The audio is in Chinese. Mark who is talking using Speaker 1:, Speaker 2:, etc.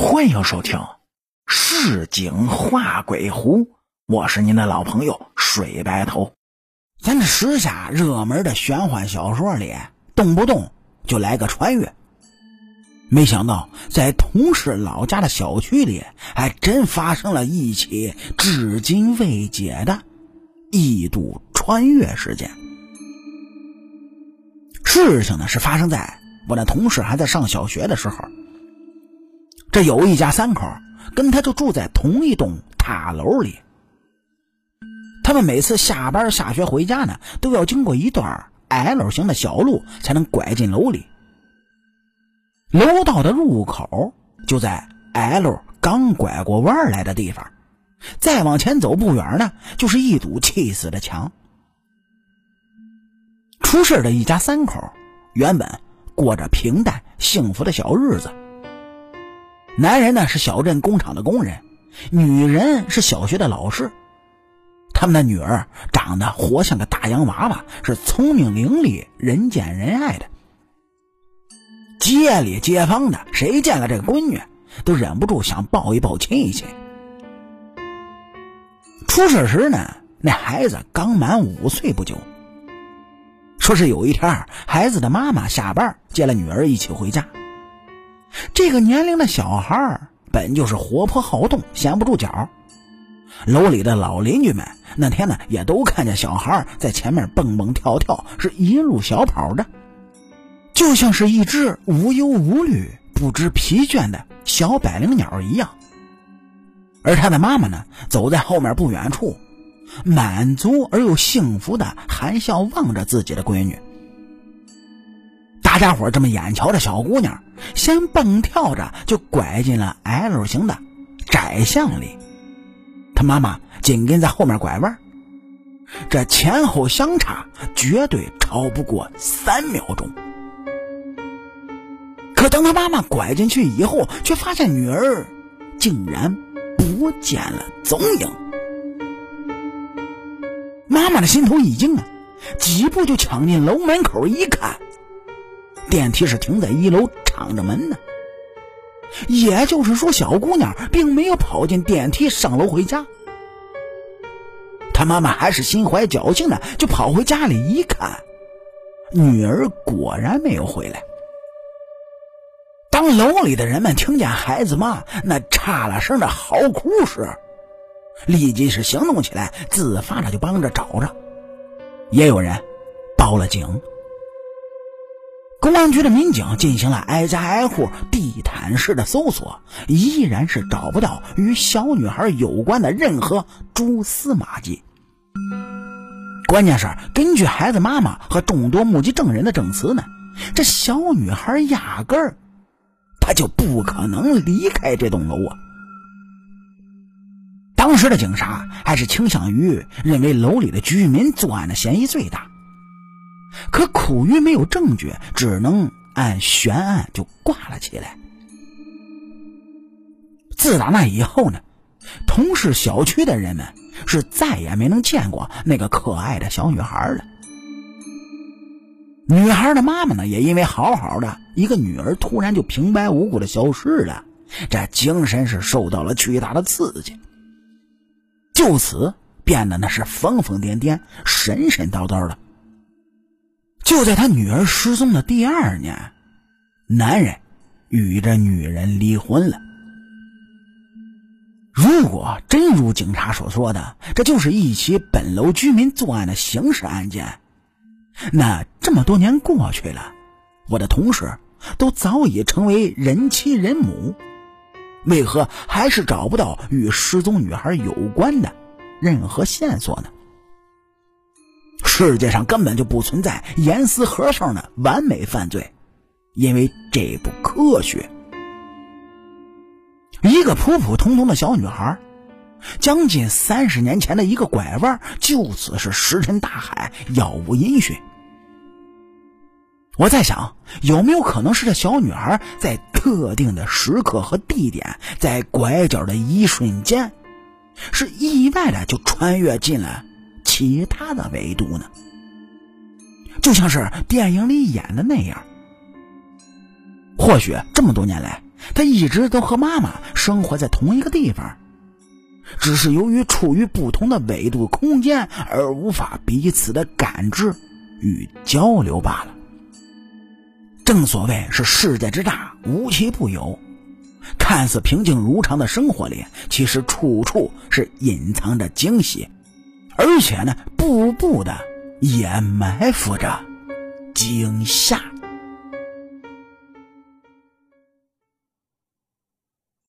Speaker 1: 欢迎收听《市井画鬼狐》，我是您的老朋友水白头。
Speaker 2: 咱这时下热门的玄幻小说里，动不动就来个穿越。没想到，在同事老家的小区里，还真发生了一起至今未解的异度穿越事件。事情呢，是发生在我那同事还在上小学的时候。这有一家三口，跟他就住在同一栋塔楼里。他们每次下班下学回家呢，都要经过一段 L 型的小路，才能拐进楼里。楼道的入口就在 L 刚拐过弯来的地方，再往前走不远呢，就是一堵气死的墙。出事的一家三口，原本过着平淡幸福的小日子。男人呢是小镇工厂的工人，女人是小学的老师。他们的女儿长得活像个大洋娃娃，是聪明伶俐、人见人爱的。街里街坊的谁见了这个闺女，都忍不住想抱一抱、亲一亲。出事时呢，那孩子刚满五岁不久。说是有一天，孩子的妈妈下班接了女儿一起回家。这个年龄的小孩本就是活泼好动，闲不住脚。楼里的老邻居们那天呢，也都看见小孩在前面蹦蹦跳跳，是一路小跑着，就像是一只无忧无虑、不知疲倦的小百灵鸟一样。而他的妈妈呢，走在后面不远处，满足而又幸福的含笑望着自己的闺女。大家伙这么眼瞧着小姑娘，先蹦跳着就拐进了 L 型的窄巷里，她妈妈紧跟在后面拐弯，这前后相差绝对超不过三秒钟。可当她妈妈拐进去以后，却发现女儿竟然不见了踪影。妈妈的心头一惊啊，几步就抢进楼门口一看。电梯是停在一楼，敞着门呢。也就是说，小姑娘并没有跑进电梯上楼回家。她妈妈还是心怀侥幸的，就跑回家里一看，女儿果然没有回来。当楼里的人们听见孩子妈那差了声的嚎哭时，立即是行动起来，自发的就帮着找着。也有人报了警。公安局的民警进行了挨家挨户、地毯式的搜索，依然是找不到与小女孩有关的任何蛛丝马迹。关键是，根据孩子妈妈和众多目击证人的证词呢，这小女孩压根儿她就不可能离开这栋楼啊！当时的警察还是倾向于认为楼里的居民作案的嫌疑最大。可苦于没有证据，只能按悬案就挂了起来。自打那以后呢，同是小区的人们是再也没能见过那个可爱的小女孩了。女孩的妈妈呢，也因为好好的一个女儿突然就平白无故的消失了，这精神是受到了巨大的刺激，就此变得那是疯疯癫癫、神神叨叨的。就在他女儿失踪的第二年，男人与这女人离婚了。如果真如警察所说的，这就是一起本楼居民作案的刑事案件，那这么多年过去了，我的同事都早已成为人妻人母，为何还是找不到与失踪女孩有关的任何线索呢？世界上根本就不存在严丝合缝的完美犯罪，因为这不科学。一个普普通通的小女孩，将近三十年前的一个拐弯，就此是石沉大海，杳无音讯。我在想，有没有可能是这小女孩在特定的时刻和地点，在拐角的一瞬间，是意外的就穿越进了。其他的维度呢，就像是电影里演的那样。或许这么多年来，他一直都和妈妈生活在同一个地方，只是由于处于不同的维度空间而无法彼此的感知与交流罢了。正所谓是世界之大，无奇不有。看似平静如常的生活里，其实处处是隐藏着惊喜，而且呢，步步的也埋伏着惊吓。